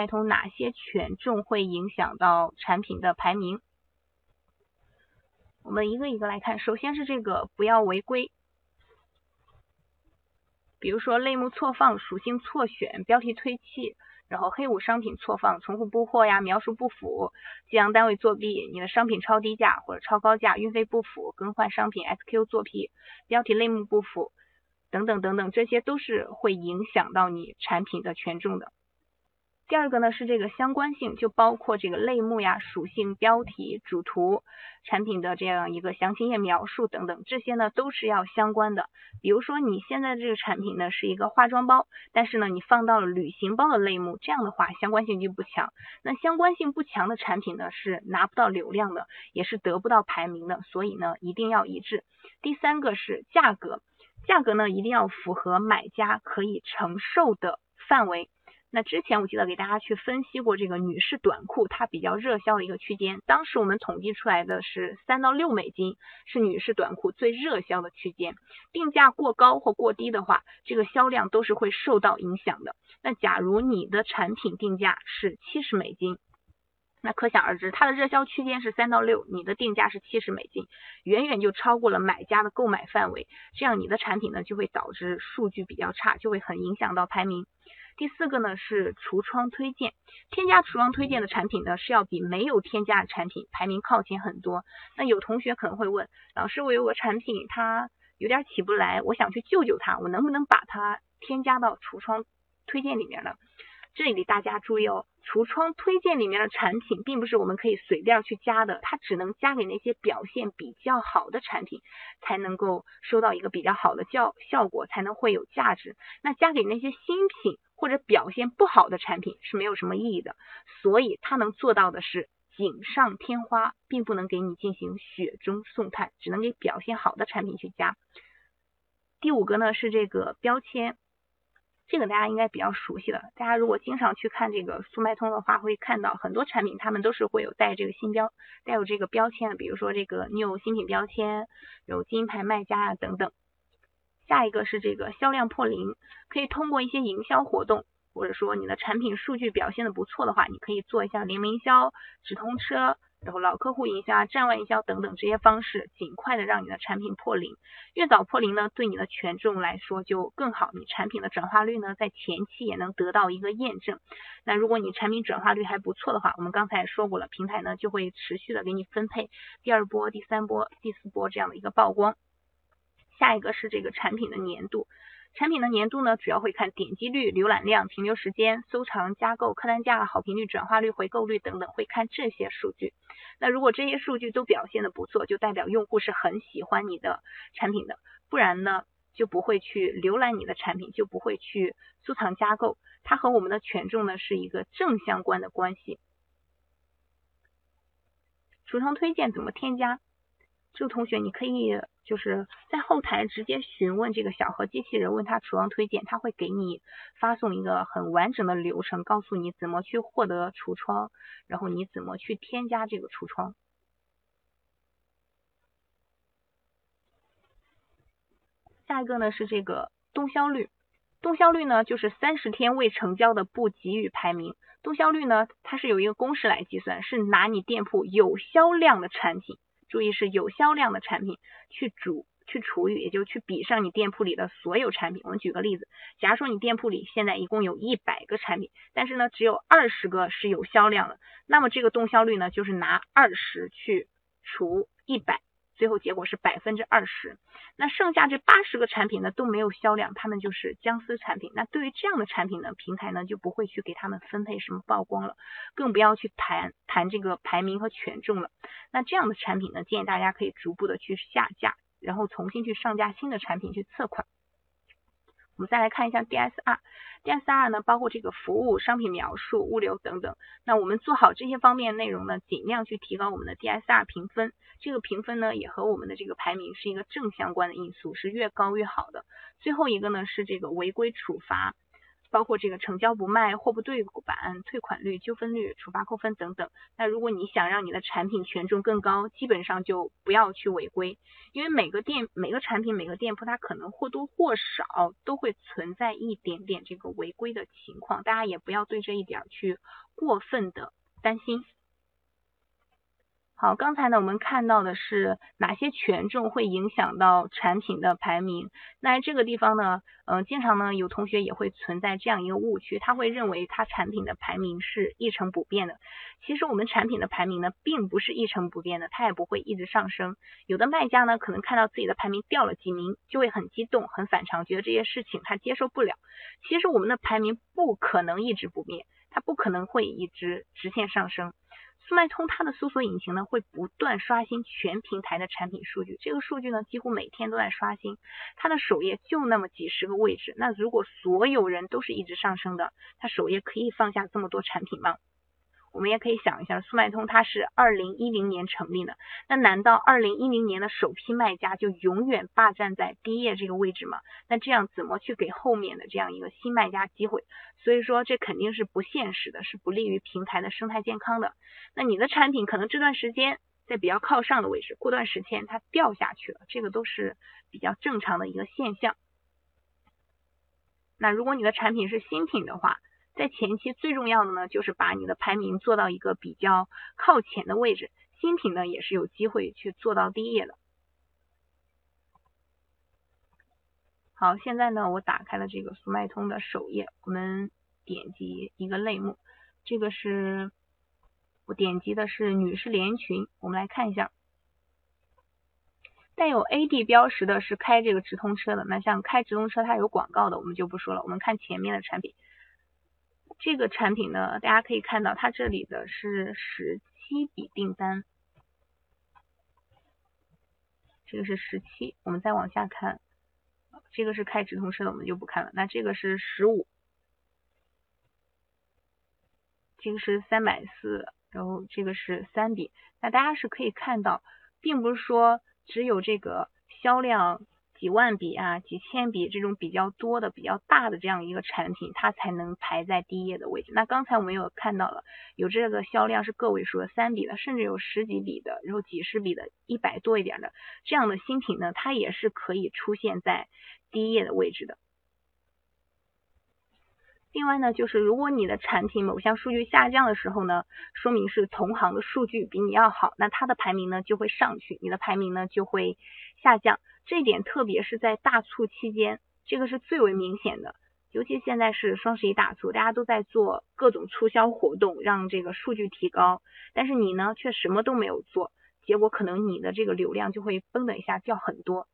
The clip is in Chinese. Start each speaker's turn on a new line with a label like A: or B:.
A: 开通哪些权重会影响到产品的排名？我们一个一个来看，首先是这个不要违规，比如说类目错放、属性错选、标题推弃，然后黑五商品错放、重复布货呀、描述不符、计量单位作弊、你的商品超低价或者超高价、运费不符、更换商品 SQ 作弊、标题类目不符等等等等，这些都是会影响到你产品的权重的。第二个呢是这个相关性，就包括这个类目呀、属性、标题、主图、产品的这样一个详情页描述等等，这些呢都是要相关的。比如说你现在这个产品呢是一个化妆包，但是呢你放到了旅行包的类目，这样的话相关性就不强。那相关性不强的产品呢是拿不到流量的，也是得不到排名的，所以呢一定要一致。第三个是价格，价格呢一定要符合买家可以承受的范围。那之前我记得给大家去分析过这个女士短裤，它比较热销的一个区间，当时我们统计出来的是三到六美金是女士短裤最热销的区间，定价过高或过低的话，这个销量都是会受到影响的。那假如你的产品定价是七十美金，那可想而知它的热销区间是三到六，你的定价是七十美金，远远就超过了买家的购买范围，这样你的产品呢就会导致数据比较差，就会很影响到排名。第四个呢是橱窗推荐，添加橱窗推荐的产品呢是要比没有添加的产品排名靠前很多。那有同学可能会问，老师我有个产品它有点起不来，我想去救救它，我能不能把它添加到橱窗推荐里面呢？这里大家注意哦，橱窗推荐里面的产品并不是我们可以随便去加的，它只能加给那些表现比较好的产品，才能够收到一个比较好的效效果，才能会有价值。那加给那些新品或者表现不好的产品是没有什么意义的。所以它能做到的是锦上添花，并不能给你进行雪中送炭，只能给表现好的产品去加。第五个呢是这个标签。这个大家应该比较熟悉了。大家如果经常去看这个速卖通的话，会看到很多产品，他们都是会有带这个新标、带有这个标签的。比如说这个你有新品标签，有金牌卖家啊等等。下一个是这个销量破零，可以通过一些营销活动，或者说你的产品数据表现的不错的话，你可以做一下联名销、直通车。然后老客户营销啊、站外营销等等这些方式，尽快的让你的产品破零。越早破零呢，对你的权重来说就更好。你产品的转化率呢，在前期也能得到一个验证。那如果你产品转化率还不错的话，我们刚才说过了，平台呢就会持续的给你分配第二波、第三波、第四波这样的一个曝光。下一个是这个产品的粘度。产品的粘度呢，主要会看点击率、浏览量、停留时间、收藏、加购、客单价、好评率、转化率、回购率等等，会看这些数据。那如果这些数据都表现的不错，就代表用户是很喜欢你的产品的，不然呢，就不会去浏览你的产品，就不会去收藏加购。它和我们的权重呢是一个正相关的关系。橱窗推荐怎么添加？这个同学，你可以就是在后台直接询问这个小何机器人，问他橱窗推荐，他会给你发送一个很完整的流程，告诉你怎么去获得橱窗，然后你怎么去添加这个橱窗。下一个呢是这个动销率，动销率呢就是三十天未成交的不给予排名。动销率呢，它是有一个公式来计算，是拿你店铺有销量的产品。注意是有销量的产品去主去除以，也就去比上你店铺里的所有产品。我们举个例子，假如说你店铺里现在一共有一百个产品，但是呢只有二十个是有销量的，那么这个动销率呢就是拿二十去除一百。最后结果是百分之二十，那剩下这八十个产品呢都没有销量，他们就是僵尸产品。那对于这样的产品呢，平台呢就不会去给他们分配什么曝光了，更不要去谈谈这个排名和权重了。那这样的产品呢，建议大家可以逐步的去下架，然后重新去上架新的产品去测款。我们再来看一下 DSR，DSR 呢包括这个服务、商品描述、物流等等。那我们做好这些方面内容呢，尽量去提高我们的 DSR 评分。这个评分呢也和我们的这个排名是一个正相关的因素，是越高越好的。最后一个呢是这个违规处罚，包括这个成交不卖、货不对版、退款率、纠纷率、处罚扣分等等。那如果你想让你的产品权重更高，基本上就不要去违规，因为每个店、每个产品、每个店铺它可能或多或少都会存在一点点这个违规的情况，大家也不要对这一点去过分的担心。好，刚才呢我们看到的是哪些权重会影响到产品的排名？那这个地方呢，嗯，经常呢有同学也会存在这样一个误区，他会认为他产品的排名是一成不变的。其实我们产品的排名呢并不是一成不变的，它也不会一直上升。有的卖家呢可能看到自己的排名掉了几名，就会很激动、很反常，觉得这些事情他接受不了。其实我们的排名不可能一直不变，它不可能会一直直线上升。速卖通它的搜索引擎呢会不断刷新全平台的产品数据，这个数据呢几乎每天都在刷新，它的首页就那么几十个位置，那如果所有人都是一直上升的，它首页可以放下这么多产品吗？我们也可以想一下，速卖通它是二零一零年成立的，那难道二零一零年的首批卖家就永远霸占在第一页这个位置吗？那这样怎么去给后面的这样一个新卖家机会？所以说这肯定是不现实的，是不利于平台的生态健康的。那你的产品可能这段时间在比较靠上的位置，过段时间它掉下去了，这个都是比较正常的一个现象。那如果你的产品是新品的话，在前期最重要的呢，就是把你的排名做到一个比较靠前的位置，新品呢也是有机会去做到第一页的。好，现在呢我打开了这个速卖通的首页，我们点击一个类目，这个是我点击的是女士连衣裙，我们来看一下，带有 AD 标识的是开这个直通车的，那像开直通车它有广告的，我们就不说了，我们看前面的产品。这个产品呢，大家可以看到，它这里的是十七笔订单，这个是十七。我们再往下看，这个是开直通车的，我们就不看了。那这个是十五，这个是三百四，然后这个是三笔。那大家是可以看到，并不是说只有这个销量。几万笔啊，几千笔这种比较多的、比较大的这样一个产品，它才能排在第一页的位置。那刚才我们有看到了，有这个销量是个位数的三笔的，甚至有十几笔的，然后几十笔的，一百多一点的这样的新品呢，它也是可以出现在第一页的位置的。另外呢，就是如果你的产品某项数据下降的时候呢，说明是同行的数据比你要好，那它的排名呢就会上去，你的排名呢就会下降。这一点特别是在大促期间，这个是最为明显的。尤其现在是双十一大促，大家都在做各种促销活动，让这个数据提高。但是你呢，却什么都没有做，结果可能你的这个流量就会嘣的一下掉很多。